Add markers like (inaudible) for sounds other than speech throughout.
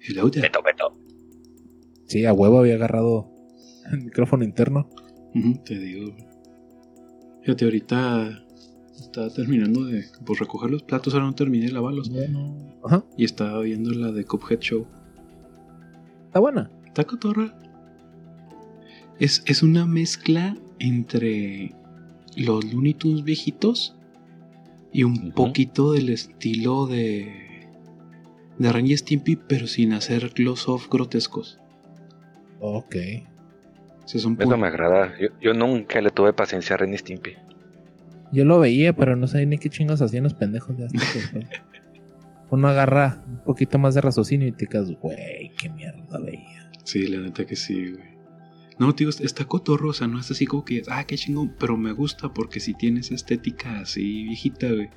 Hello there. Beto, Beto. Sí, a huevo había agarrado el micrófono interno. Te digo. Fíjate, ahorita estaba terminando de pues, recoger los platos, ahora no terminé de lavarlos. Ajá, Y estaba viendo la de Cuphead Show. está buena. Está cotorra. Es, es una mezcla entre los Looney Tunes viejitos y un poquito del estilo de. De Ren y Stimpy, pero sin hacer close-off grotescos. Ok. Eso pu- me agrada. Yo, yo nunca le tuve paciencia a Ren y Stimpy. Yo lo veía, pero no sabía ni qué chingos hacían los pendejos de hasta. Uno agarra un poquito más de raciocinio y te quedas, güey, qué mierda veía. Sí, la neta que sí, güey. No, tío, está cotorro, o sea, no es así como que, ah, qué chingón, pero me gusta porque si tiene esa estética así viejita, güey.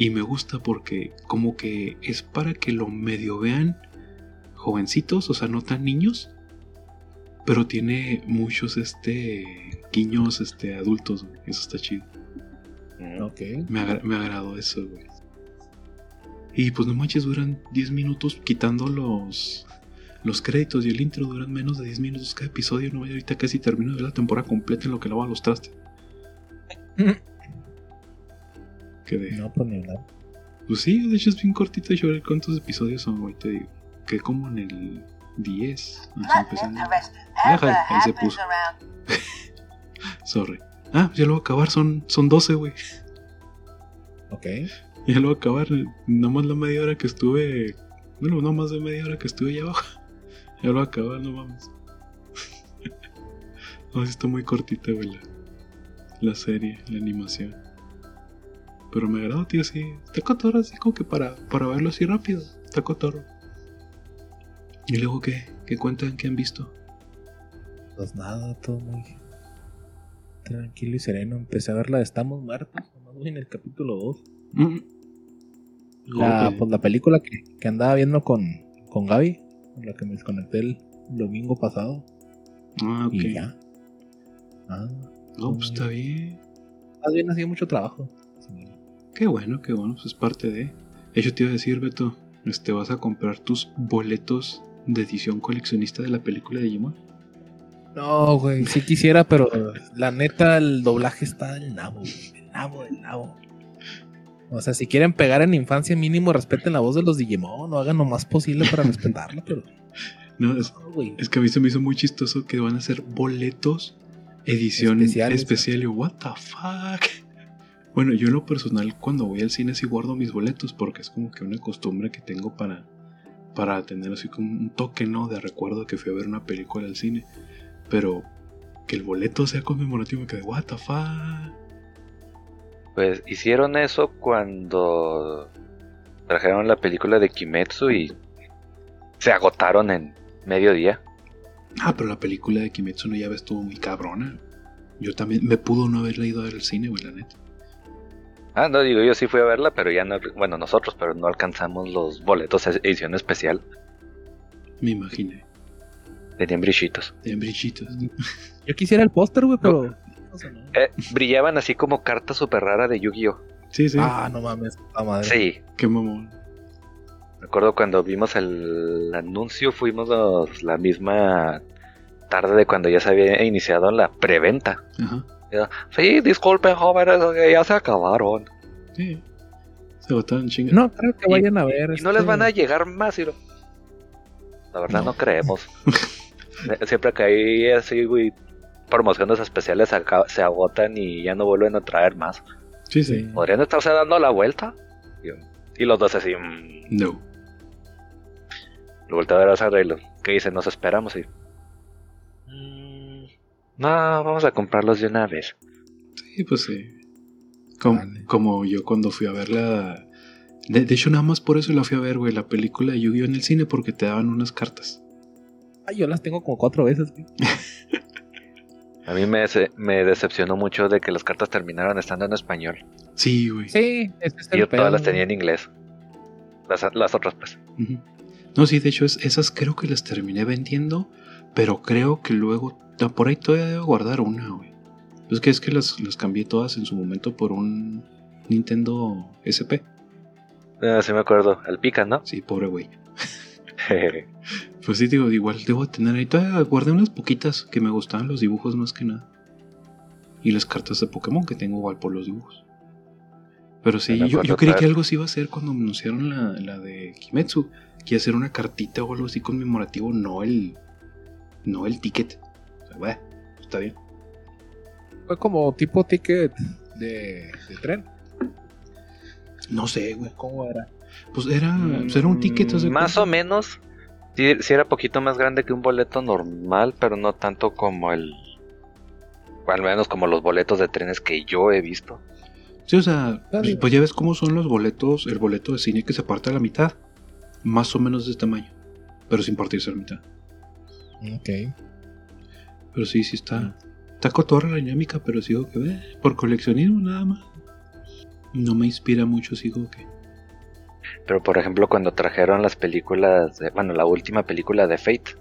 Y me gusta porque como que es para que lo medio vean jovencitos, o sea, no tan niños, pero tiene muchos, este, guiños, este, adultos, güey. Eso está chido. Mm. Ok. Me, agra- me agradó eso, güey. Y pues no manches, duran 10 minutos quitando los, los créditos y el intro duran menos de 10 minutos cada episodio. No, ahorita casi termino de ver la temporada completa en lo que lavo los trastes. (laughs) Que de, No, pues ni hablar. Pues sí, de hecho es bien cortito. Yo a ver cuántos episodios son, güey, te digo. Que como en el 10. no sé, Nothing empezando. ahí se puso. (laughs) Sorry. Ah, ya lo voy a acabar, son, son 12, güey. Ok. Ya lo voy a acabar. Nada más la media hora que estuve. Bueno, no más de media hora que estuve allá abajo. (laughs) Ya lo voy a acabar, no mames. (laughs) no, sí está muy cortita, güey, la, la serie, la animación. Pero me agrada, tío, sí. Está cotorro, así como que para, para verlo así rápido. Está cotorro. ¿Y luego qué? ¿Qué cuentan? ¿Qué han visto? Pues nada, todo muy tranquilo y sereno. Empecé a ver la de Estamos Muertos, nomás voy en el capítulo 2. Mm, La, pues, la película que, que andaba viendo con, con Gaby, con la que me desconecté el domingo pasado. Ah, ok. Y ya. Ah, No, pues está bien. más bien ha sido mucho trabajo. Qué bueno, qué bueno, pues es parte de. De hecho, te iba a decir, Beto, este, vas a comprar tus boletos de edición coleccionista de la película de Digimon. No, güey, sí quisiera, pero la neta, el doblaje está del nabo. Del nabo, del nabo. O sea, si quieren pegar en infancia, mínimo respeten la voz de los Digimon, o hagan lo más posible para respetarla, pero. No, es, No, es que a mí se me hizo muy chistoso que van a ser boletos edición Especiales. especial. Y yo, what the fuck. Bueno, yo en lo personal, cuando voy al cine, sí guardo mis boletos porque es como que una costumbre que tengo para, para tener así como un toque, ¿no? De recuerdo que fui a ver una película al cine. Pero que el boleto sea conmemorativo, me quedé, what the fuck. Pues hicieron eso cuando trajeron la película de Kimetsu y se agotaron en medio día. Ah, pero la película de Kimetsu no Yaiba estuvo muy cabrona. Yo también me pudo no haber ido a ver el cine, güey, la neta. Ah, no, digo, yo sí fui a verla, pero ya no, bueno, nosotros, pero no alcanzamos los boletos edición especial. Me imaginé. Tenían brillitos. De brillitos. (laughs) Yo quisiera el póster, güey, pero. o sea, no. Eh, brillaban así como carta súper rara de Yu-Gi-Oh! Sí, sí. Ah, no mames, la madre. Sí, Qué mamón. recuerdo cuando vimos el anuncio, fuimos los- la misma tarde de cuando ya se había iniciado la preventa. Ajá. Sí, disculpen, jóvenes, que ya se acabaron. Sí. Se agotaron chingas. No, creo que Y- vayan a ver. Y no les este, van a llegar más, y lo- La verdad no, No. creemos. (laughs) Eh, Siempre que hay así, güey, promociones especiales acá- se agotan y ya no vuelven a traer más. Sí, sí. ¿Podrían estarse dando la vuelta? Y, y los dos así, mm, No. lo volteo a ver a que dice, nos esperamos y... "Mm, no, vamos a comprarlos de una vez. Sí, pues sí. Com- Vale. Como yo cuando fui a ver la. De, de hecho, nada más por eso la fui a ver, güey, la película de Yu-Gi-Oh! en el cine, porque te daban unas cartas. Ay, yo las tengo como cuatro veces, güey. (laughs) A mí me, dece- me decepcionó mucho de que las cartas terminaron estando en español. Sí, güey. Sí, es que yo todas las tenía en inglés. Las, las otras, pues. No, sí, de hecho, es- esas creo que las terminé vendiendo, pero creo que luego. Por ahí todavía debo guardar una, güey. Es que es que las, las cambié todas en su momento por un Nintendo SP. Ah, sí me acuerdo. El pica, ¿no? Sí, pobre güey. (laughs) Pues sí, digo, igual debo tener ahí. Todavía guardé unas poquitas que me gustaban los dibujos más que nada. Y las cartas de Pokémon que tengo igual por los dibujos. Pero sí, yo, yo creí que algo se iba a hacer cuando anunciaron la, la de Kimetsu. Que iba a hacer una cartita o algo así conmemorativo, no el. No el ticket. O sea, bueno, está bien. Fue como tipo ticket de, de tren. No sé, güey. ¿Cómo era? Pues era, pues era un ticket. ¿haz de Mm, Más o menos. Sí, sí era poquito más grande que un boleto normal, pero no tanto como el... o al menos como los boletos de trenes que yo he visto. Sí, o sea, digo. pues ya ves cómo son los boletos, el boleto de cine que se parte a la mitad. Más o menos de este tamaño. Pero sin partirse a la mitad. Ok. Pero sí, sí está. Está cotorra la dinámica, pero sigo que ve. Por coleccionismo nada más. No me inspira mucho, sigo que. Pero por ejemplo, cuando trajeron las películas, de- bueno, la última película de Fate,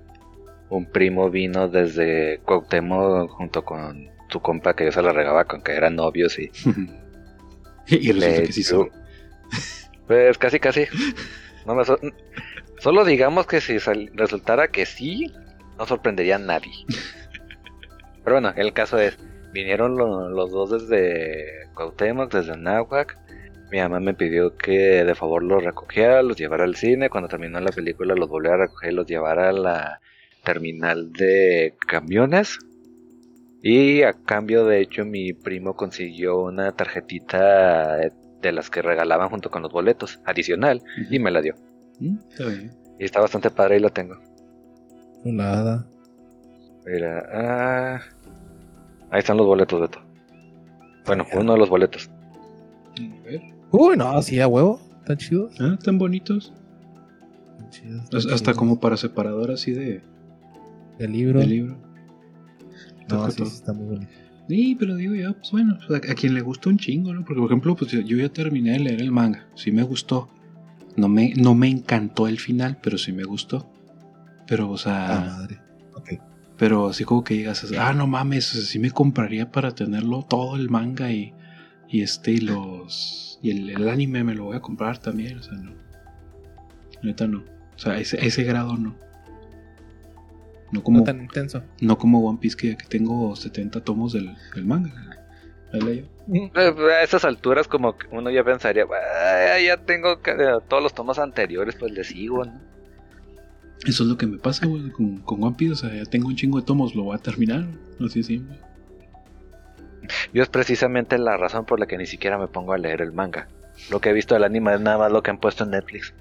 un primo vino desde Cuauhtémoc junto con su compa que yo se la regaba con que eran novios y (laughs) y resulta Le que sí son. (laughs) pues casi casi. No me so- Solo digamos que si sal- resultara que sí, no sorprendería a nadie. (laughs) Pero bueno, el caso es, vinieron lo- los dos desde Cuauhtémoc, desde Náhuac. Mi mamá me pidió que de favor los recogiera, los llevara al cine. Cuando terminó la película los volviera a recoger y los llevara a la terminal de camiones. Y a cambio, de hecho, mi primo consiguió una tarjetita de las que regalaban junto con los boletos, adicional, y me la dio. Mm, Está bien. Y está bastante padre y lo tengo. Chulada. Mira, ah, ahí están los boletos, Beto. Bueno, uno de los boletos. A ver. Uy, no, sí, a huevo. Están chidos. Ah, tan bonitos. Están chidos, Hasta están hasta chidos. como para separador así de, De libro. de libro. No, sí, está muy bonito. Sí, pero digo ya, pues bueno, a, a quien le gusta un chingo, ¿no? Porque por ejemplo, pues yo ya terminé de leer el manga, sí me gustó. No me, no me encantó el final, pero sí me gustó. Pero, o Ah, sea, madre. Ok. pero así como que digas, ah, no mames, sí me compraría para tenerlo todo el manga y, y este y los y el, el anime me lo voy a comprar también, o sea, no. Neta no. O sea, a ese, ese grado no. No como, No tan intenso. no como One Piece que, que tengo 70 tomos del, del manga. Leo. Eh, A esas alturas como que uno ya pensaría, "Ah, ya tengo que- todos los tomos anteriores, pues le sigo, ¿no? Eso es lo que me pasa, güey, con, con One Piece. O sea, ya tengo un chingo de tomos, lo voy a terminar. Así simple. Yo es precisamente la razón por la que ni siquiera me pongo a leer el manga. Lo que he visto del anime es nada más lo que han puesto en Netflix.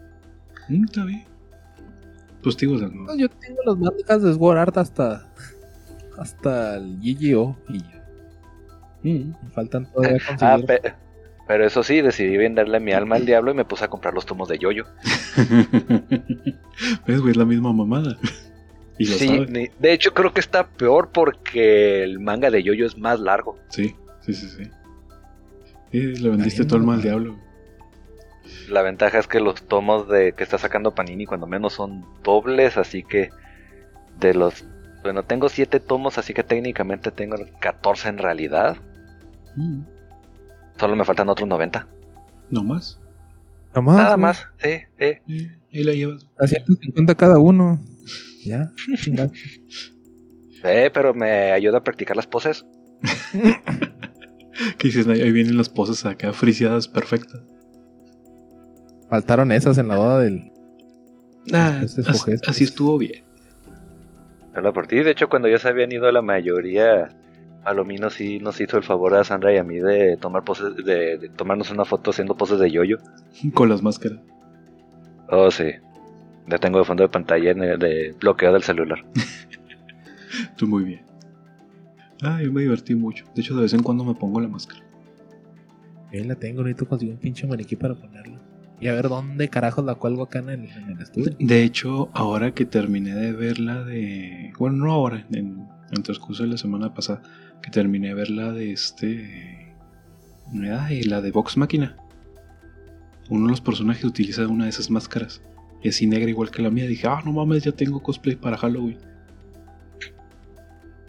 Mm, está bien. Pues digo, o sea, no- No, Yo tengo los mangas de Sword Art hasta. Hasta el GGO. Y ya. Mm. Me faltan todavía conseguir. Ah, pe- pero eso sí, decidí venderle mi alma al (laughs) diablo y me puse a comprar los tomos de Yoyo. (laughs) ¿Ves, güey? Es la misma mamada. Y lo Sí, sabe. de hecho creo que está peor porque el manga de Yoyo es más largo. Sí, sí, sí, sí. Le vendiste el mal mamá. diablo. La ventaja es que los tomos de que está sacando Panini cuando menos son dobles, así que de los bueno, tengo 7 tomos, así que técnicamente tengo 14 en realidad. Mm. Solo me faltan otros 90. No más. Nomás, Nada güey. más, sí, sí. Ahí la llevas. A 150 cada uno. Ya. chingada. (laughs) Eh, pero me ayuda a practicar las poses. (laughs) Que dices, ahí vienen las poses acá friseadas perfectas. Faltaron esas en la boda del. Ah, escoges, así estuvo bien. Habla por ti. De hecho, cuando ya se habían ido la mayoría, Palomino sí nos hizo el favor a Sandra y a mí de tomar poses, de, de tomarnos una foto haciendo poses de yoyo. (laughs) Con las máscaras. Oh, sí. Ya tengo de fondo de pantalla en el- de bloqueo del celular. (laughs) Tú muy bien. Ah, yo me divertí mucho. De hecho, de vez en cuando me pongo la máscara. Ahí la tengo, necesito conseguir un pinche maniquí para ponerla. Y a ver dónde carajos la cuelgo acá en el, en el estudio. De hecho, ahora que terminé de ver la de. Bueno, no ahora, en, en transcurso de la semana pasada, que terminé de ver la de este. Ay, la de Vox Máquina. Uno de los personajes utiliza una de esas máscaras. Y así negra igual que la mía. Dije, ah, no mames, ya tengo cosplay para Halloween.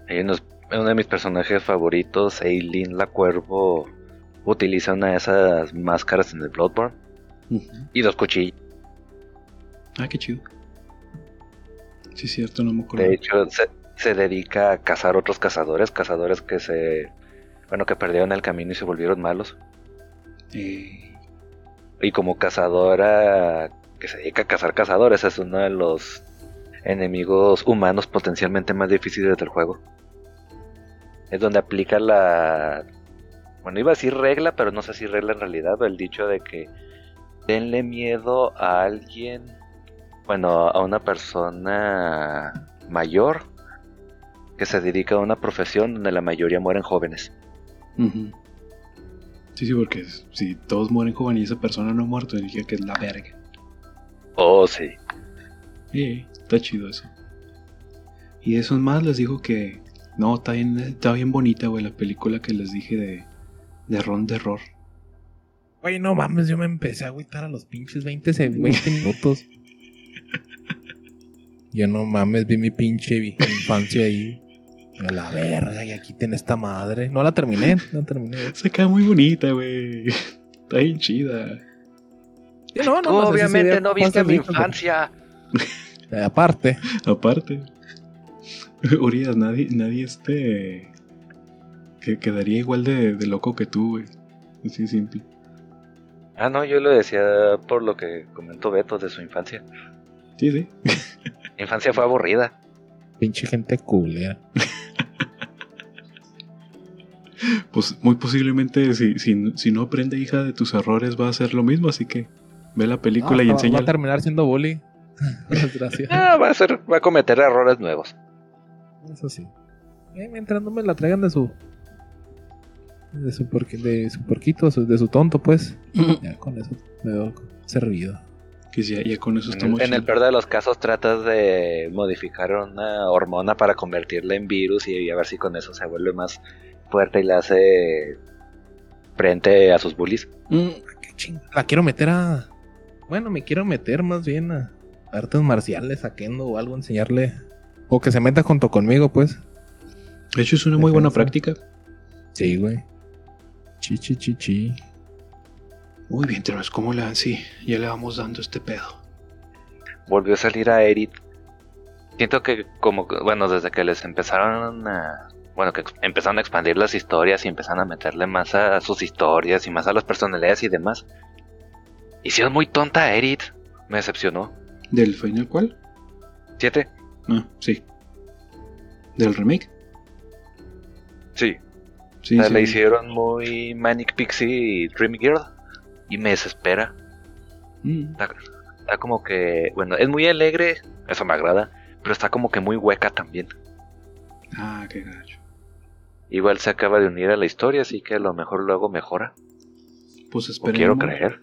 Hay unos- uno de mis personajes favoritos, Eileen la Cuervo, utiliza una de esas máscaras en el Bloodborne y dos cuchillos. Ah, qué chido. Sí, cierto, no me acuerdo. De hecho, se, se dedica a cazar otros cazadores, cazadores que se. Bueno, que perdieron el camino y se volvieron malos. Eh, Y como cazadora que se dedica a cazar cazadores, es uno de los enemigos humanos potencialmente más difíciles del juego. Es donde aplica la. Bueno, iba a decir regla, pero no sé si regla en realidad, el dicho de que denle miedo a alguien, bueno, a una persona mayor que se dedica a una profesión donde la mayoría mueren jóvenes. Sí, sí, porque si todos mueren jóvenes y esa persona no ha muerto, significa que es la verga. Oh, sí. Eh, está chido eso. Y de esos más les digo que. No, está bien, está bien bonita, güey, la película que les dije de, de Ron de Error. Güey, no mames, yo me empecé a agüitar a los pinches 20, se- 20 minutos. (laughs) Yo no mames, vi mi pinche infancia ahí. A la verga, y aquí tiene esta madre. No la terminé, no terminé. (laughs) Se queda muy bonita, güey. Está bien chida. Sí, no, no, obviamente no viste mi infancia. pero- (laughs) eh, aparte, Aparte. (laughs) Urias, nadie, nadie este. Que quedaría igual de, de loco que tú, güey. Así simple. Ah, no, yo lo decía por lo que comentó Beto de su infancia. Sí, sí. Mi infancia fue aburrida. pinche gente culera. Pues muy posiblemente si, si, si no aprende hija de tus errores va a hacer lo mismo, así que ve la película No, y enseña. Va a terminar siendo bully. (laughs) Desgracia. Ah, va a ser, va a cometer errores nuevos. Eso sí. Eh, mientras no me la traigan de su. De su, porqui- de su porquito, su- de su tonto, pues. Ya con eso me veo servido. Que ya, ya con eso En estamos el, en el peor de los casos tratas de modificar una hormona para convertirla en virus y a ver si con eso se vuelve más fuerte y le hace frente a sus bullies. Qué ching- La quiero meter a. Bueno, me quiero meter más bien a artes marciales, a Kendo o algo, enseñarle. O que se meta junto conmigo, pues. De hecho, es una muy buena práctica. Sí, güey. Chi, chi, chi, chi. Muy bien, tenemos como la. Sí, ya le vamos dando este pedo. Volvió a salir a Eric. Siento que como, que- bueno, desde que les empezaron a... Bueno, que empezaron a expandir las historias y empezaron a meterle más a sus historias y más a las personalidades y demás. Hicieron muy tonta a Eric. Me decepcionó. ¿Del final cuál? ¿Siete? Ah, sí. ¿Del remake? Sí. Sí, O sea, sí. le hicieron muy Manic Pixie y Dream Girl. Y me desespera. Mm, Está, está como que, bueno, es muy alegre, eso me agrada, pero está como que muy hueca también. Ah, qué gacho. Igual se acaba de unir a la historia, así que a lo mejor luego mejora. Pues O esperemos. quiero creer.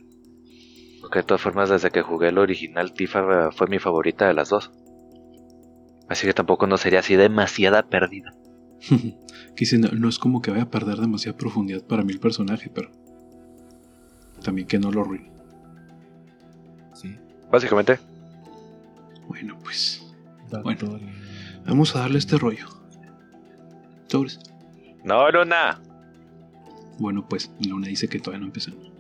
Porque de todas formas, desde que jugué el original, Tifa fue mi favorita de las dos. Así que tampoco no sería así demasiada pérdida. (laughs) Quise, no, no es como que vaya a perder demasiada profundidad para mí el personaje, pero. También que no lo arruine. Sí. Básicamente, Bueno, pues. Bueno. Vamos a darle este rollo. Sobres. No, Luna. Bueno, pues Luna dice que todavía no empezamos.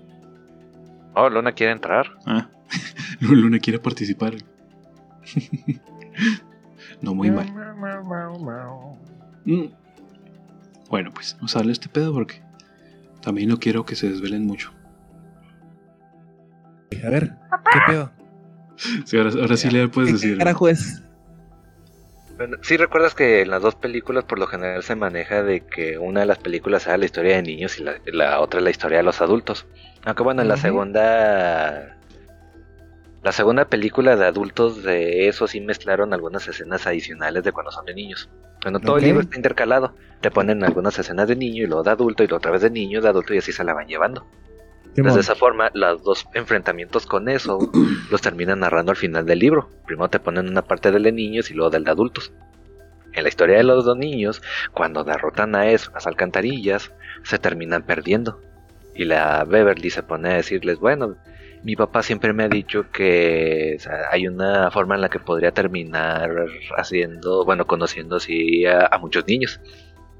Oh, Luna quiere entrar. Ah, (laughs) Luna quiere participar. (laughs) no, muy mal. Mm. Bueno, pues vamos a darle este pedo porque también no quiero que se desvelen mucho. A ver, ¿qué pedo? Sí, ahora, ahora sí le puedes ¿Qué decir. carajo es? Bueno, sí recuerdas que en las dos películas por lo general se maneja de que una de las películas sea la historia de niños y la, la otra la historia de los adultos. Aunque bueno, en la segunda... La segunda película de adultos de eso sí mezclaron algunas escenas adicionales de cuando son de niños. Bueno, todo el libro está intercalado. Te ponen algunas escenas de niño y luego de adulto y luego otra vez de niño, de adulto y así se la van llevando. Entonces, de esa forma, los dos enfrentamientos con eso (clears throat) los terminan narrando al final del libro. Primero te ponen una parte del de niños y luego del de adultos. En la historia de los dos niños, cuando derrotan a eso, las alcantarillas, se terminan perdiendo. Y la Beverly se pone a decirles, bueno, mi papá siempre me ha dicho que o sea, hay una forma en la que podría terminar haciendo, bueno, conociendo así a, a muchos niños.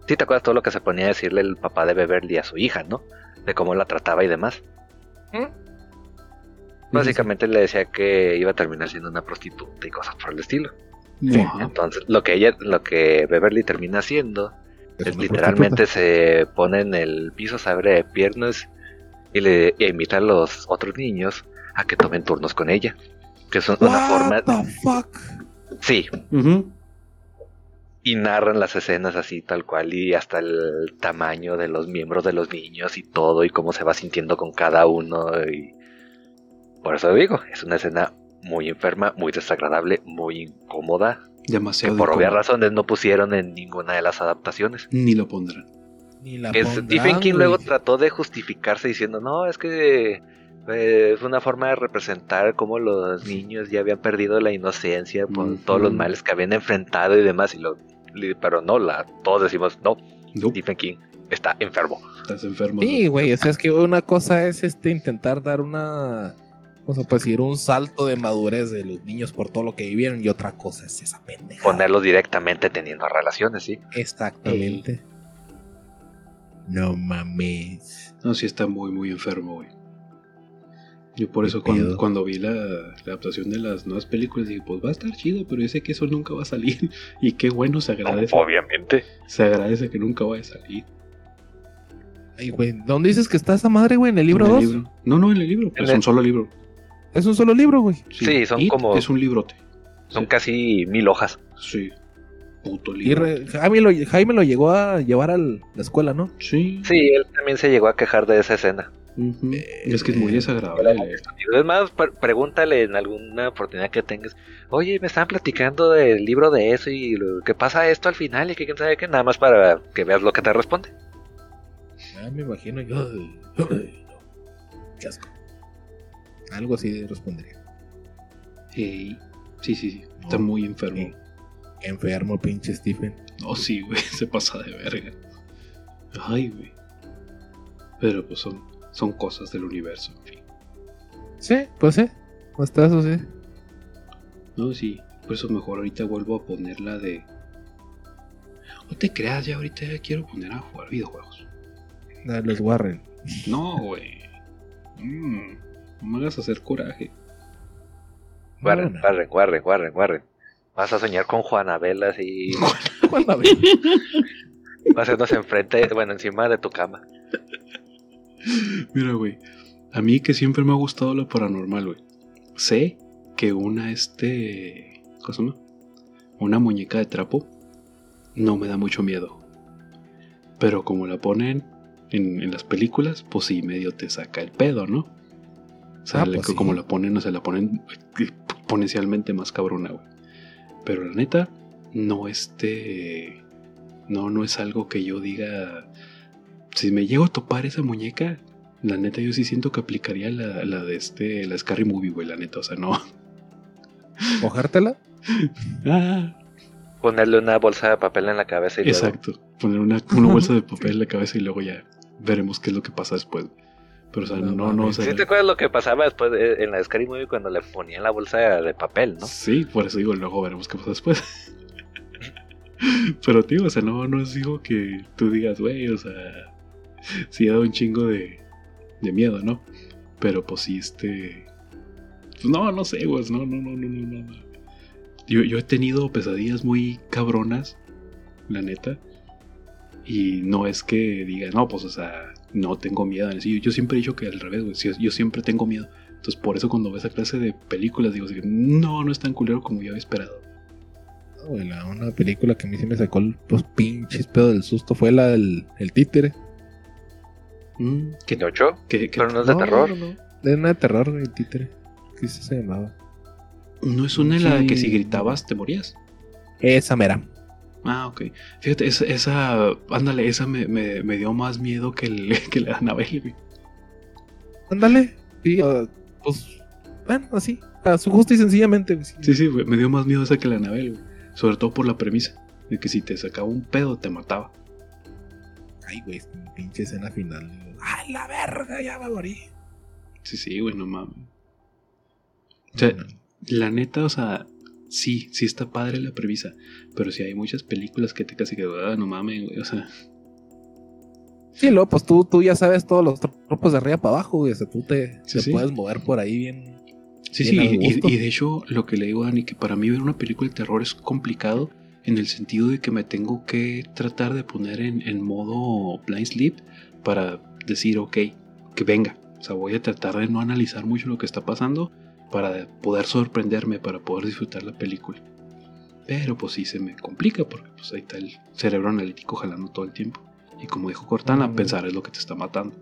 Sí, te acuerdas todo lo que se ponía a decirle el papá de Beverly a su hija, ¿no? De cómo la trataba y demás. Básicamente le decía que iba a terminar siendo una prostituta y cosas por el estilo. Entonces, lo que ella, lo que Beverly termina haciendo Es es una literalmente se pone en el piso, se abre de piernas y le y invita a los otros niños a que tomen turnos con ella. Que es una What forma. the fuck? Sí. Y narran las escenas así tal cual y hasta el tamaño de los miembros de los niños y todo y cómo se va sintiendo con cada uno y por eso digo, es una escena muy enferma, muy desagradable, muy incómoda, que Demasiado. por obvias razones no pusieron en ninguna de las adaptaciones. Ni lo pondrán. Ni la Que pondrán, Stephen King luego trató de justificarse diciendo, no, es que eh, es una forma de representar cómo los niños ya habían perdido la inocencia por todos los males que habían enfrentado y demás, y lo, pero no, la, todos decimos, no, No, Stephen King está enfermo. estás enfermo. Sí, güey, o sea, es que una cosa es este intentar dar una, o sea, pues decir, un salto de madurez de los niños por todo lo que vivieron y otra cosa es esa pendeja. Ponerlos directamente teniendo relaciones, sí. Exactamente. No mames. No, sí está muy, muy enfermo, güey. Yo por ¿Qué eso cuando, cuando vi la, la adaptación de las nuevas películas dije, pues va a estar chido, pero yo sé que eso nunca va a salir. (laughs) Y qué bueno, se agradece. Obviamente. Se agradece que nunca vaya a salir. Ay, güey, ¿dónde dices que está esa madre, güey? ¿En el libro En el 2? libro. No, no, en el libro. En Es el- un solo libro. Es un solo libro, güey. Sí, son It como- Es un librote. Son Sí. casi mil hojas. Sí. Puto Y libro. re- Jaime, lo, Jaime lo llegó a llevar a la escuela, ¿no? Sí. Sí, él también se llegó a quejar de esa escena. Ujú. es que es muy Eh, desagradable. Es más, pre- pregúntale en alguna oportunidad que tengas, oye, me estaban platicando del libro de eso y lo que pasa esto al final y que quién sabe qué, nada más para que veas lo que te responde. Ya me imagino yo. ay, ay, no. Qué asco. Algo así respondería. Sí, sí, sí. Está muy enfermo. Enfermo, pinche Stephen. No, sí, güey. (laughs) Se pasa de verga. Ay, güey. Pero pues son, son cosas del universo, en fin. Sí, pues sí. Hasta eso sí. No, sí. Por eso mejor ahorita vuelvo a poner la de. No te creas, ya ahorita ya quiero poner a jugar videojuegos. Ah, Los Warren. No, güey. Mm, no me hagas hacer coraje. Guarren, No, no. guarren, guarren, guarren, guarren. Vas a soñar con Juanabel así, ¿Cuál la ve? va a hacernos enfrente, bueno, encima de tu cama. Mira, güey. A mí que siempre me ha gustado lo paranormal, güey. Sé que una, este. ¿Cómo se llama? Una muñeca de trapo no me da mucho miedo. Pero como la ponen en, en las películas, pues sí, medio te saca el pedo, ¿no? O sea, Ah, pues sí. como la ponen, o sea, la ponen exponencialmente más cabrona, güey. Pero la neta, no este. No, no es algo que yo diga. Si me llego a topar esa muñeca, la neta yo sí siento que aplicaría la, la de este. La Scary Movie, güey, la neta, o sea, no. (laughs) ¿Cogértela? Ah, Ponerle una bolsa de papel en la cabeza y luego- exacto. Poner una, una bolsa de papel en la cabeza y luego ya veremos qué es lo que pasa después. Pero, o sea, No no, no, o sea, ¿Sí te acuerdas lo que pasaba después de- en la Scary Movie cuando le ponían la bolsa de papel, no? Sí, por eso digo, luego veremos qué pasa después. (laughs) Pero, tío, o sea, no, no es digo que tú digas, güey, o sea, (laughs) sí da un chingo de, de miedo, ¿no? Pero, pues sí, este. Pues no, no sé, güey, no, no, no, no, no, no. Yo, yo he tenido pesadillas muy cabronas, la neta. Y no es que diga, no, pues, o sea, no tengo miedo. sí. Yo siempre he dicho que al revés, güey, yo siempre tengo miedo. Entonces, por eso cuando veo esa clase de películas, digo, no, no es tan culero como yo había esperado. No, güey, la- una película que a mí sí me sacó los pinches pedo del susto fue la del el títere. Mm, ¿Qué, ¿De ocho? qué- qué- Pero no es de terror. No, no, una de terror, güey, el títere. ¿Qué se llamaba? ¿No es una en la que si gritabas te morías? Esa mera. Ah, ok. Fíjate, esa, esa ándale, esa me, me- me dio más miedo que, el, (laughs) que la de Anabel. güey. Ándale. Sí, ah, pues, bueno, así. A su justo y sencillamente. güey, sí. Sí, güey, me dio más miedo esa que la de Anabel, güey. Sobre todo por la premisa de que si te sacaba un pedo te mataba. Ay, güey, pinche escena final. Ay, la verga, ya me morí. Sí, sí, güey, no mames. O sea, la neta, o sea, sí, sí está padre la premisa. Pero sí hay muchas películas que te casi que, ah, no mames, güey. O sea, Sí, luego, pues tú, tú ya sabes todos los tropos de arriba para abajo, güey. O sea, tú te, Sí, te sí. puedes mover por ahí bien. Sí, sí, bien y de hecho lo que le digo a Dani, que para mí ver una película de terror es complicado en el sentido de que me tengo que tratar de poner en, en modo blind sleep para decir, ok, que venga. O sea, voy a tratar de no analizar mucho lo que está pasando para poder sorprenderme, para poder disfrutar la película. Pero pues sí se me complica porque pues ahí está el cerebro analítico jalando todo el tiempo. Y como dijo Cortana, pensar es lo que te está matando.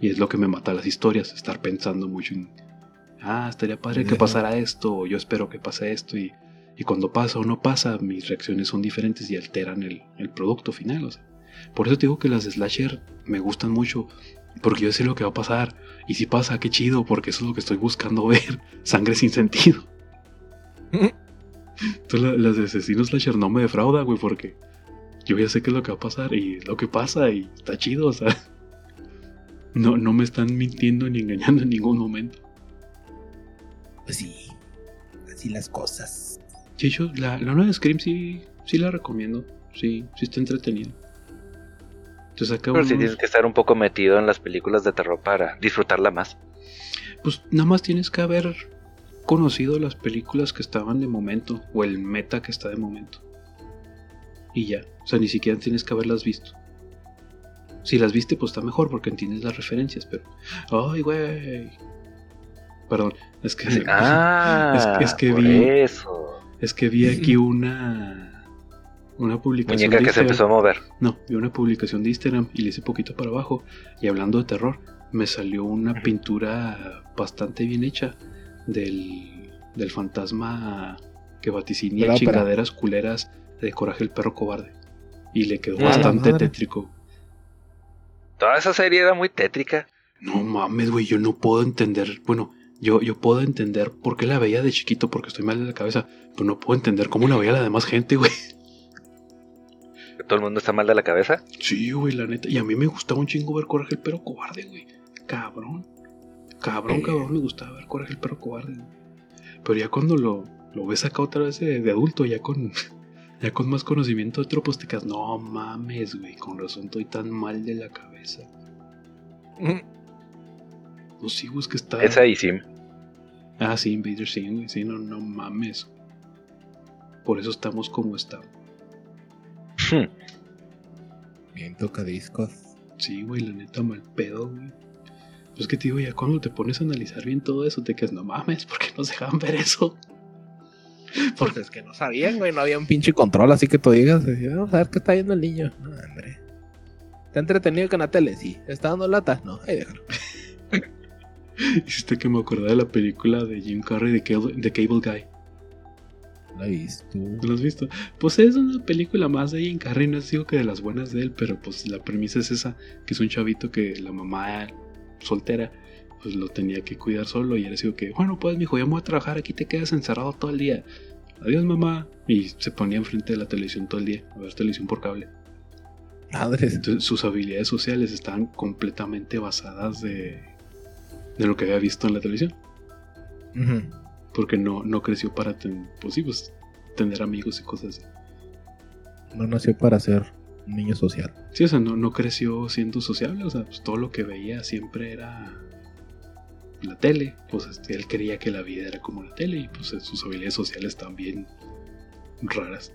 Y es lo que me mata las historias, estar pensando mucho en, ah, estaría padre que pasara esto, o yo espero que pase esto, y, y cuando pasa o no pasa, mis reacciones son diferentes y alteran el, el producto final. O sea. Por eso te digo que las de Slasher me gustan mucho, porque yo sé lo que va a pasar, y si pasa, qué chido, porque eso es lo que estoy buscando (laughs) ver, sangre sin sentido. (laughs) Entonces la- las de Asesino Slasher no me defraudan, güey, porque yo ya sé qué es lo que va a pasar, y es lo que pasa, y está chido, o sea. (laughs) No, no me están mintiendo ni engañando en ningún momento. Pues sí, así las cosas. Sí, yo, la, la nueva Scream sí, sí la recomiendo. Sí, sí está entretenida. Pero sí unos- tienes que estar un poco metido en las películas de terror para disfrutarla más. pues nada más tienes que haber conocido las películas que estaban de momento o el meta que está de momento. Y ya, o sea, ni siquiera tienes que haberlas visto. Si las viste, pues está mejor porque entiendes las referencias, pero... ¡Ay, güey! Perdón, es que... (laughs) Ah, es que vi- eso. Es que vi aquí una... Una publicación Muñeca de que se Instagram. empezó a mover. No, vi una publicación de Instagram y le hice poquito para abajo. Y hablando de terror, me salió una pintura bastante bien hecha del, del fantasma que vaticinía ópera. chingaderas culeras de Coraje el perro cobarde. Y le quedó Ah, bastante madre. tétrico. Toda esa serie era muy tétrica. No mames, güey, yo no puedo entender. Bueno, yo, yo puedo entender por qué la veía de chiquito porque estoy mal de la cabeza. Pero no puedo entender cómo la veía la demás gente, güey. Todo el mundo está mal de la cabeza. Sí, güey, la neta. Y a mí me gustaba un chingo ver Coraje el perro cobarde, güey. Cabrón. Cabrón, Eh. cabrón, me gustaba ver Coraje el perro cobarde. güey. Pero ya cuando lo, lo ves acá otra vez de, de adulto, ya con, (laughs) ya con más conocimiento de otro, pues te quedas, no mames, güey, con razón estoy tan mal de la cabeza. No, sí, güey, es que está. Esa y sí. Ah, sí, Invader Sim, güey, sí, no, no mames. Por eso estamos como estamos. Bien tocadiscos. Sí, güey, la neta, mal pedo, güey. Pues que te digo, ya cuando te pones a analizar bien todo eso, te quedas, no mames, ¿por qué nos dejaban ver eso? (laughs) Porque es que no sabían, güey, no había un pinche control, así que tú digas, vamos a ver qué está viendo el niño. No, hombre. ¿Está entretenido con la tele? Sí. ¿Está dando lata? No, ahí déjalo. (laughs) Hiciste que me acordé de la película de Jim Carrey de Cable, de Cable Guy. La he visto. ¿No la has visto? Pues es una película más de Jim Carrey, no es digo que de las buenas de él, pero pues la premisa es esa, que es un chavito que la mamá soltera pues lo tenía que cuidar solo y él decía que, bueno, pues mijo, ya me voy a trabajar, aquí te quedas encerrado todo el día. Adiós mamá. Y se ponía enfrente de la televisión todo el día, a ver televisión por cable. Madres. Entonces sus habilidades sociales estaban completamente basadas de, de lo que había visto en la televisión. Ujú. Porque no, no creció para ten- pues sí, pues, tener amigos y cosas así. No nació para ser un niño social. Sí, o sea, no, no creció siendo sociable. O sea, pues todo lo que veía siempre era la tele. Pues este, él creía que la vida era como la tele y pues sus habilidades sociales también raras.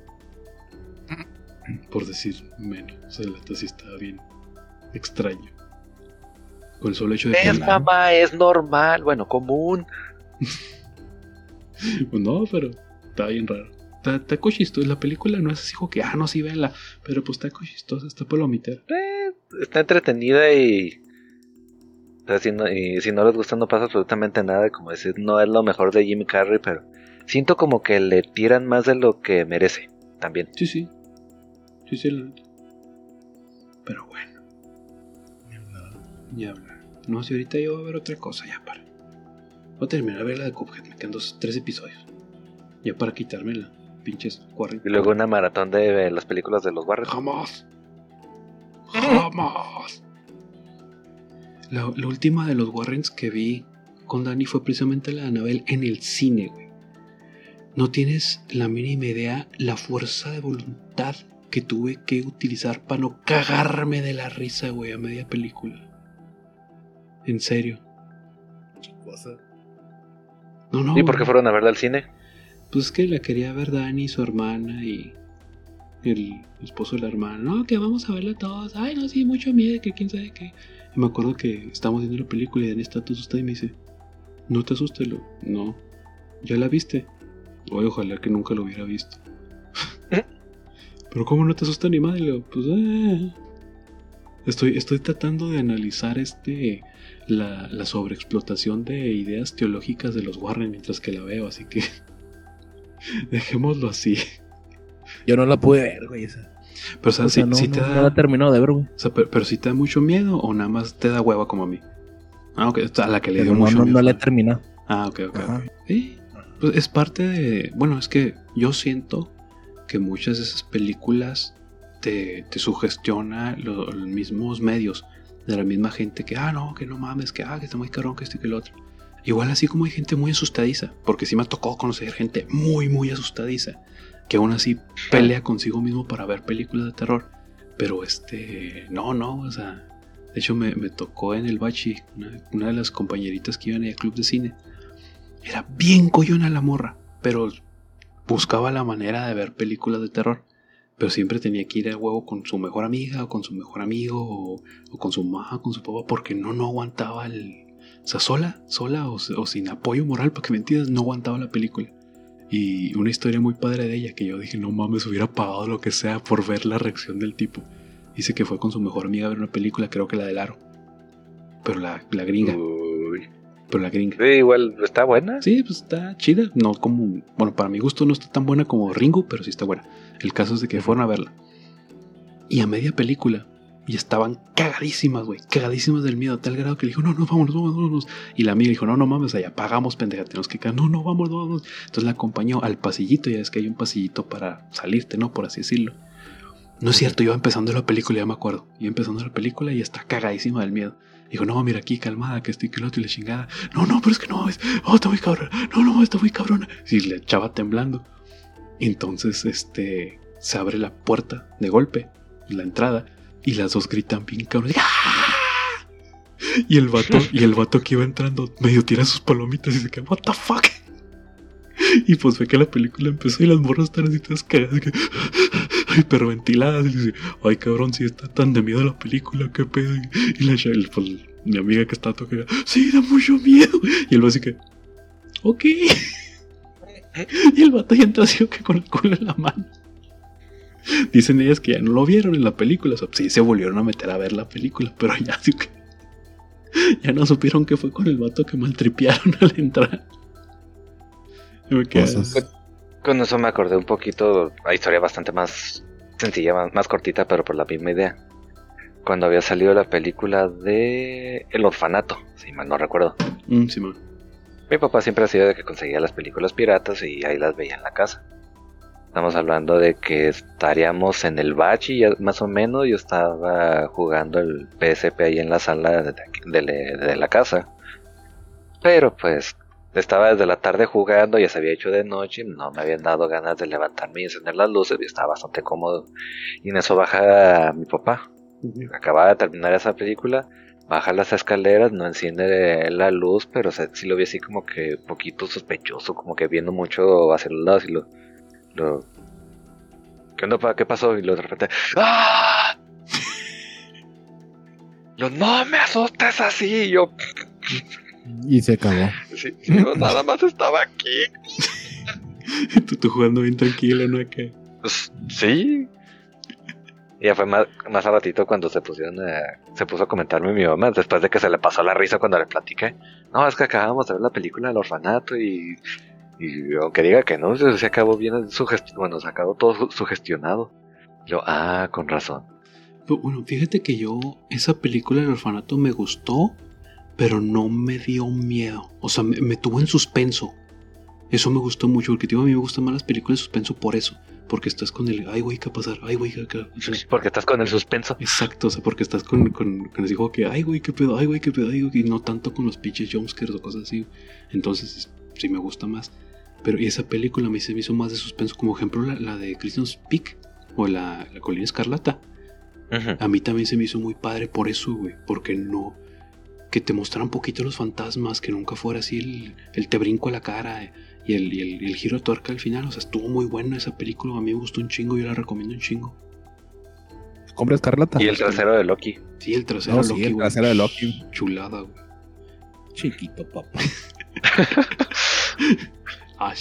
Por decir menos. O sea, la sí estaba bien extraño. Con el solo hecho de. Es mamá, es normal. Bueno, común. (laughs) Pues no, pero está bien raro. Está, está. La película no es así como que, ah, no, sí, véanla. Pero pues está cochistosa, está palomitera. Eh, está entretenida y. o sea, si, no, y si no les gusta, no pasa absolutamente nada. Como decir, no es lo mejor de Jimmy Carrey, pero siento como que le tiran más de lo que merece. También. Sí, sí. Sí, sí, la. Pero bueno, ya hablar. No, si ahorita yo voy a ver otra cosa, ya para. Voy a terminar de ver la de Cuphead, me quedan dos, tres episodios. Ya para quitarme la pinches 40. Y luego una maratón de las películas de los Warren. Jamás. Jamás. La, la última de los Warrens que vi con Dani fue precisamente la de Anabel en el cine, güey. No tienes la mínima idea la fuerza de voluntad que tuve que utilizar para no cagarme de la risa, güey, a media película. En serio. Chicosa. No, no. ¿Y por qué fueron a verla al cine? Pues es que la quería ver Dani, su hermana y el esposo de la hermana. No, que vamos a verla todos. Ay, no, sí, mucho miedo, que quién sabe qué. Y me acuerdo que estábamos viendo la película y Dani está todo asustado y me dice, no te asustes, lo. No. ¿Ya la viste? Oye, ojalá que nunca lo hubiera visto. (laughs) Pero ¿cómo no te asusta ni madre? Pues eh. Estoy, estoy tratando de analizar este la, la sobreexplotación de ideas teológicas de los Warren mientras que la veo, así que (laughs) dejémoslo así. Yo no la pude ver, güey. Esa. Pero o sea, O sea, sí- no, sí te no- da, no la he terminado de ver, güey. o sea, pero, pero sí te da mucho miedo o nada más te da hueva como a mí. Ah, ok, a la que le dio Pero no, mucho no, miedo. no la he terminado. Ah, ok, ok. Ajá. ok. Sí, pues es parte de. Bueno, es que yo siento que muchas de esas películas te, te sugestiona lo- los mismos medios de la misma gente que, ah, no, que no mames, que, ah, que está muy cabrón, que esto y que lo otro. Igual así como hay gente muy asustadiza, porque sí me tocado conocer gente muy, muy asustadiza, que aún así pelea consigo mismo para ver películas de terror. Pero este, no, no, o sea, de hecho me, me tocó en el bachi, una, una de las compañeritas que iban al club de cine, era bien coyona la morra, pero buscaba la manera de ver películas de terror. Pero siempre tenía que ir a huevo con su mejor amiga o con su mejor amigo o, con su mamá, con su papá, porque no, no aguantaba el... O sea, sola, sola o, sin apoyo moral, para que me entiendas, no aguantaba la película. Y una historia muy padre de ella que yo dije, no mames, hubiera pagado lo que sea por ver la reacción del tipo. Dice que fue con su mejor amiga a ver una película, creo que la del aro. Pero la, la gringa, Uy. Pero la gringa. Sí, igual está buena. Sí, pues está chida. No como. Bueno, para mi gusto no está tan buena como Ringo, pero sí está buena. El caso es de que fueron a verla. Y a media película. Y estaban cagadísimas, güey. Cagadísimas del miedo. A tal grado que le dijo, no, no, vámonos, vámonos, vámonos. Y la amiga dijo, no, no mames, allá pagamos, pendeja. Tenemos que quedar. No, no, vamos, no, vamos. Entonces la acompañó al pasillito. Ya es que hay un pasillito para salirte, ¿no? Por así decirlo. No es cierto, yo iba empezando la película, ya me acuerdo. Iba empezando la película y está cagadísima del miedo. Dijo, no, mira aquí, calmada, que estoy que y la chingada. No, no, pero es que no, es, oh, está muy cabrón. No, no, está muy cabrona. Y le echaba temblando. Entonces, este, se abre la puerta de golpe, la entrada, y las dos gritan bien cabrón. ¡Ah! Y el vato, y el vato que iba entrando, medio tira sus palomitas y se queda, what the fuck. Y pues fue que la película empezó y las morras están así todas que, hiperventiladas. Y dice, ay cabrón, si está tan de miedo la película, qué pedo. Y la Shell, pues, mi amiga que está tocando, sí, da mucho miedo. Y él va así que, ok. Y el vato ya entra así que con el culo en la mano. Dicen ellas que ya no lo vieron en la película. O sea, sí se volvieron a meter a ver la película, pero ya así que. Ya no supieron que fue con el vato que maltripearon al entrar. Me quedé- Cosas. Con eso me acordé un poquito, la historia bastante más sencilla, más, más cortita, pero por la misma idea. Cuando había salido la película de El Orfanato, si mal no recuerdo. Mm, Simón. Mi papá siempre ha sido de que conseguía las películas piratas y ahí las veía en la casa. Estamos hablando de que estaríamos en el bachi, más o menos. Yo estaba jugando el PSP ahí en la sala de, de- de la casa. Pero pues estaba desde la tarde jugando, ya se había hecho de noche, no me habían dado ganas de levantarme y encender las luces, y estaba bastante cómodo. Y en eso baja mi papá. Acababa de terminar esa película, baja las escaleras, no enciende la luz, pero sí lo vi así como que un poquito sospechoso, como que viendo mucho hacia los lados y lo... lo ¿Qué onda, pa? ¿Qué pasó? Y luego de repente... ¡Ah! (laughs) Yo, no me asustes así, y yo... Y se acabó. Sí, sí, yo nada más estaba aquí. (laughs) tú, tú jugando bien tranquilo, ¿no? Que... Pues, sí. Ya fue más, más a ratito cuando se pusieron a- se puso a comentarme mi mamá, después de que se le pasó la risa cuando le platiqué. No, es que acabamos de ver la película del orfanato y, y aunque diga que no, se, se acabó bien sugestionado, bueno, se acabó todo su- sugestionado. Yo, ah, con razón. Pero, Bueno, fíjate que yo, esa película del orfanato me gustó, pero no me dio miedo. O sea, me, me tuvo en suspenso. Eso me gustó mucho, porque tío, a mí me gustan más las películas de suspenso por eso. Porque estás con el, ay, güey, ¿qué va a pasar? Ay, güey, ¿qué, qué- qué-". Porque estás con el suspenso. Exacto, o sea, porque estás con, con, con ese juego que, ay, güey, qué pedo, ay, güey, qué pedo, ay, güey, y no tanto con los pinches jumpscares o cosas así. Entonces, sí me gusta más. Pero y esa película me, se me hizo más de suspenso, como ejemplo la, la de Christmas Peak o la, la Colina Escarlata. Ujú. A mí también se me hizo muy padre por eso, güey, porque no. Que te mostrara un poquito los fantasmas, que nunca fuera así el, el te brinco a la cara y el, y el, y el giro de tuerca al final. O sea, estuvo muy buena esa película. A mí me gustó un chingo. Yo la recomiendo un chingo. Compra escarlata. Y el trasero de Loki. Sí, el trasero No, de sí, Loki, el güey. trasero de Loki. Chulada, güey. Chiquito, papá. (laughs) Ay,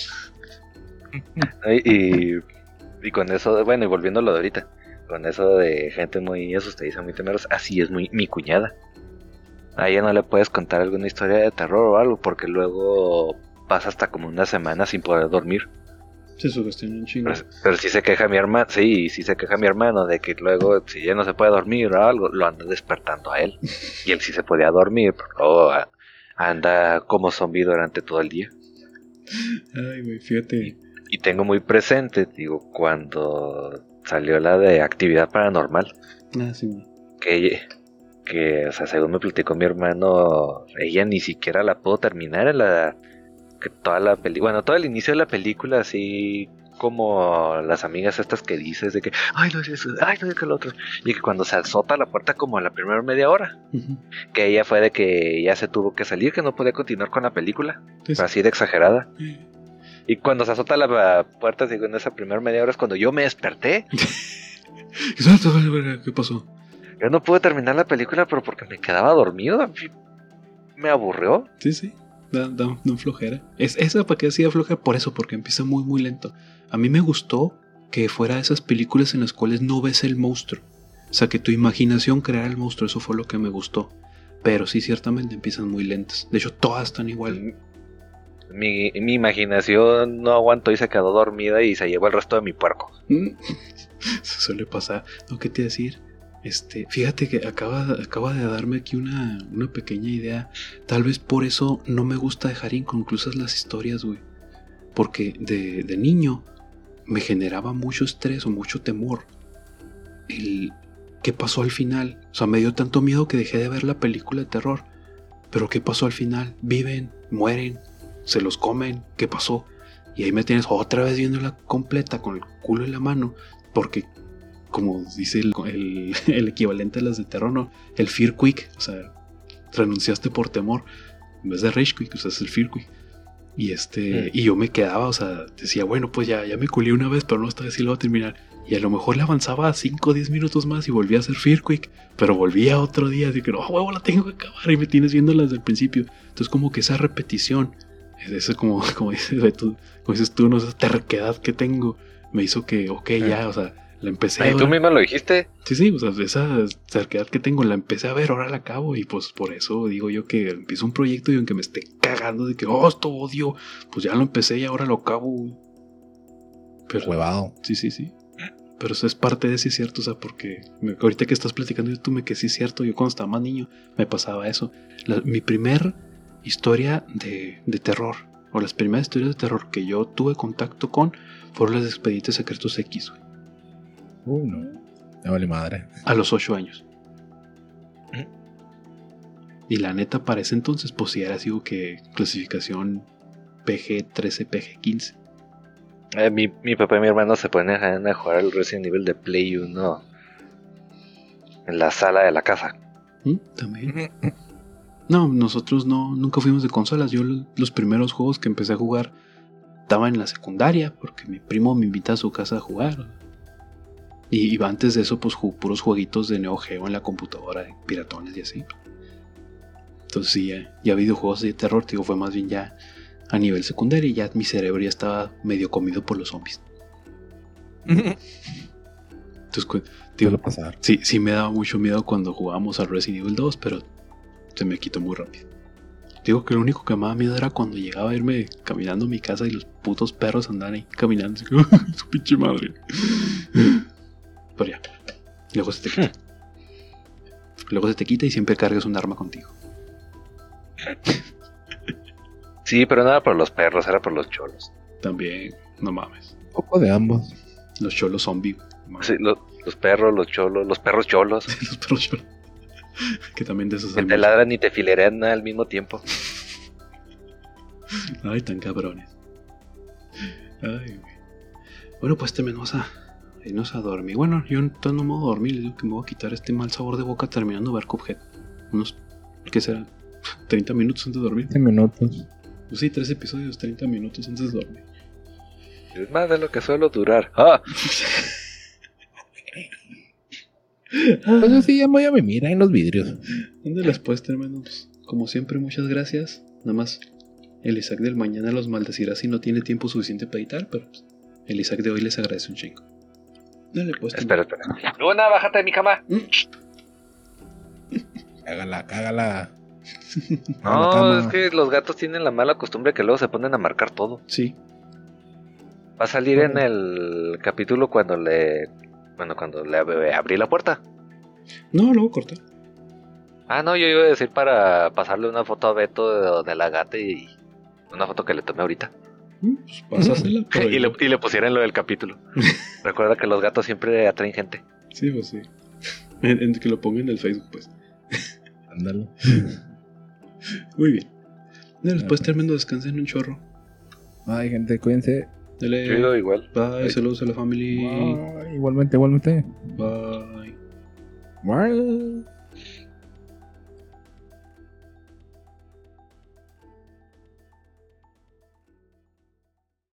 Y, y, y con eso, bueno, y volviendo a lo de ahorita, con eso de gente muy asustadiza, muy temerosa, así es muy mi cuñada. A ella no le puedes contar alguna historia de terror o algo, porque luego pasa hasta como una semana sin poder dormir. se sugestiona un chingo. Pero, pero sí se queja mi hermano, sí, sí se queja mi hermano de que luego, si ya no se puede dormir o algo, lo anda despertando a él. (laughs) Y él sí se podía dormir, pero luego anda como zombie durante todo el día. Ay, güey, fíjate. Y tengo muy presente, digo, cuando salió la de actividad paranormal, Ah, sí, güey. que, que o sea, según me platicó mi hermano, ella ni siquiera la pudo terminar en la, que toda la película, bueno, todo el inicio de la película, así como las amigas estas que dices de que, ay, no es eso, ay, no es que el otro, y que cuando se azota la puerta como en la primera media hora, que ella fue de que ya se tuvo que salir, que no podía continuar con la película, así de exagerada. Y cuando se azota la puerta, digo, en esa primera media hora es cuando yo me desperté. (laughs) ¿qué pasó? Yo no pude terminar la película, pero porque me quedaba dormido. Me aburrió. Sí, sí. Da, da, da flojera. Es, esa para que hacía flojera por eso, porque empieza muy, muy lento. A mí me gustó que fuera de esas películas en las cuales no ves el monstruo. O sea, que tu imaginación creara el monstruo, eso fue lo que me gustó. Pero sí, ciertamente empiezan muy lentas. De hecho, todas están igual. Mi, mi imaginación no aguantó y se quedó dormida y se llevó el resto de mi puerco. Mm. (laughs) Se suele pasar. No, ¿qué te iba a decir? Este, fíjate que acaba, de darme aquí una, una pequeña idea. Tal vez por eso no me gusta dejar inconclusas las historias, güey. Porque de, de niño me generaba mucho estrés o mucho temor. El qué pasó al final. O sea, me dio tanto miedo que dejé de ver la película de terror. Pero ¿qué pasó al final? Viven, mueren, se los comen, ¿qué pasó? Y ahí me tienes otra vez viéndola completa con el culo en la mano. Porque, como dice el, el- (laughs) el equivalente a las de terror, ¿no? El Fear Quick. O sea, renunciaste por temor. En vez de Rage Quick, es el Fear Quick. Y este, Mm. y yo me quedaba, o sea, decía, bueno, pues ya, ya me culé una vez, pero no esta vez sí lo voy a terminar. Y a lo mejor le avanzaba 5 o 10 minutos más y volvía a hacer Fear Quick, pero volvía otro día, así que no, huevo, la tengo que acabar y me tienes viéndola desde el principio. Entonces, como que esa repetición, es eso como, (laughs) como dices Beto, como dices tú, no esa terquedad que tengo, me hizo que, ok, ya, o sea, la empecé a Ay, tú ver. mismo lo dijiste. Sí, sí, o sea, esa terquedad que tengo la empecé a ver, ahora la acabo y pues por eso digo yo que empiezo un proyecto y aunque me esté cagando de que, oh, esto odio, pues ya lo empecé y ahora lo acabo. Pero, Huevado. sí, sí, sí. Pero eso es parte de sí, cierto, o sea, porque me- ahorita que estás platicando yo tú me que sí, cierto, yo cuando estaba más niño me pasaba eso. La- mi primer historia de, de terror, o las primeras historias de terror que yo tuve contacto con, fueron las de Expedientes Secretos X, güey, Uh, no. Vale madre. a los 8 años. Y la neta, para ese entonces, pues sí era así como que clasificación PG-13, PG-15. Eh, mi, mi papá y mi hermano se ponen a, jugar el Resident Evil de Play 1 en la sala de la casa. ¿Mm? También. No, nosotros no, nunca fuimos de consolas. Yo lo- los primeros juegos que empecé a jugar estaba en la secundaria porque mi primo me invita a su casa a jugar. Y, y antes de eso, pues ju- puros jueguitos de Neo Geo en la computadora, de piratones y así. Entonces sí, ya, ya videojuegos de terror, te digo, fue más bien ya a nivel secundario y ya mi cerebro ya estaba medio comido por los zombies. Entonces, digo, pasar. Sí, sí me daba mucho miedo cuando jugábamos al Resident Evil 2, pero se me quitó muy rápido. Digo que lo único que me daba miedo era cuando llegaba a irme caminando a mi casa y los putos perros andaban ahí caminando. (laughs) Su pinche madre. Pero ya. Luego se te quita. Luego se te quita y siempre cargas un arma contigo. (laughs) Sí, pero no era por los perros, era por los cholos. También, no mames. Un poco de ambos. Los cholos zombie. no mames. Sí, lo- los perros, los cholos, los perros cholos. (laughs) Los perros cholos. que también de esos Que te ladran y te filerean al mismo tiempo. Ay, tan cabrones. Ay, güey. Bueno, pues te a irnos a dormir. Bueno, yo entonces no me voy a dormir. Les digo que me voy a quitar este mal sabor de boca terminando de ver Cuphead. Unos, ¿qué será? (laughs) 30 minutos antes de dormir. 15 minutos. Pues sí, tres episodios, 30 minutos antes de dormir. Es más de lo que suelo durar. ¡Ah! (laughs) Pues así ya voy a mimir ahí en los vidrios. ¿Dónde las puedes tener, menos? Como siempre, muchas gracias. Nada más, el Isaac del mañana los maldecirá si no tiene tiempo suficiente para editar, pero pues, el Isaac de hoy les agradece un chingo. Dale, pues. Espera, espera. Luna, bájate de mi cama. Cágala, cágala. No, es que los gatos tienen la mala costumbre que luego se ponen a marcar todo. Sí. Va a salir en el capítulo cuando le. Bueno, cuando le ab- abrí la puerta. No, luego corté. Ah, no, yo iba a decir para pasarle una foto a Beto de, de la gata y una foto que le tomé ahorita. Pues pásasela. pero y, le, y le pusieran lo del capítulo. Recuerda que los gatos siempre atraen gente. Sí, pues sí. En, en que lo pongan en el Facebook, pues. Ándale. Muy bien. Después tremendo descansen un chorro. Ay, gente, cuídense. Dale. Yo igual. Bye, saludos a la familia. Bye. Igualmente, igualmente. Bye. Bye.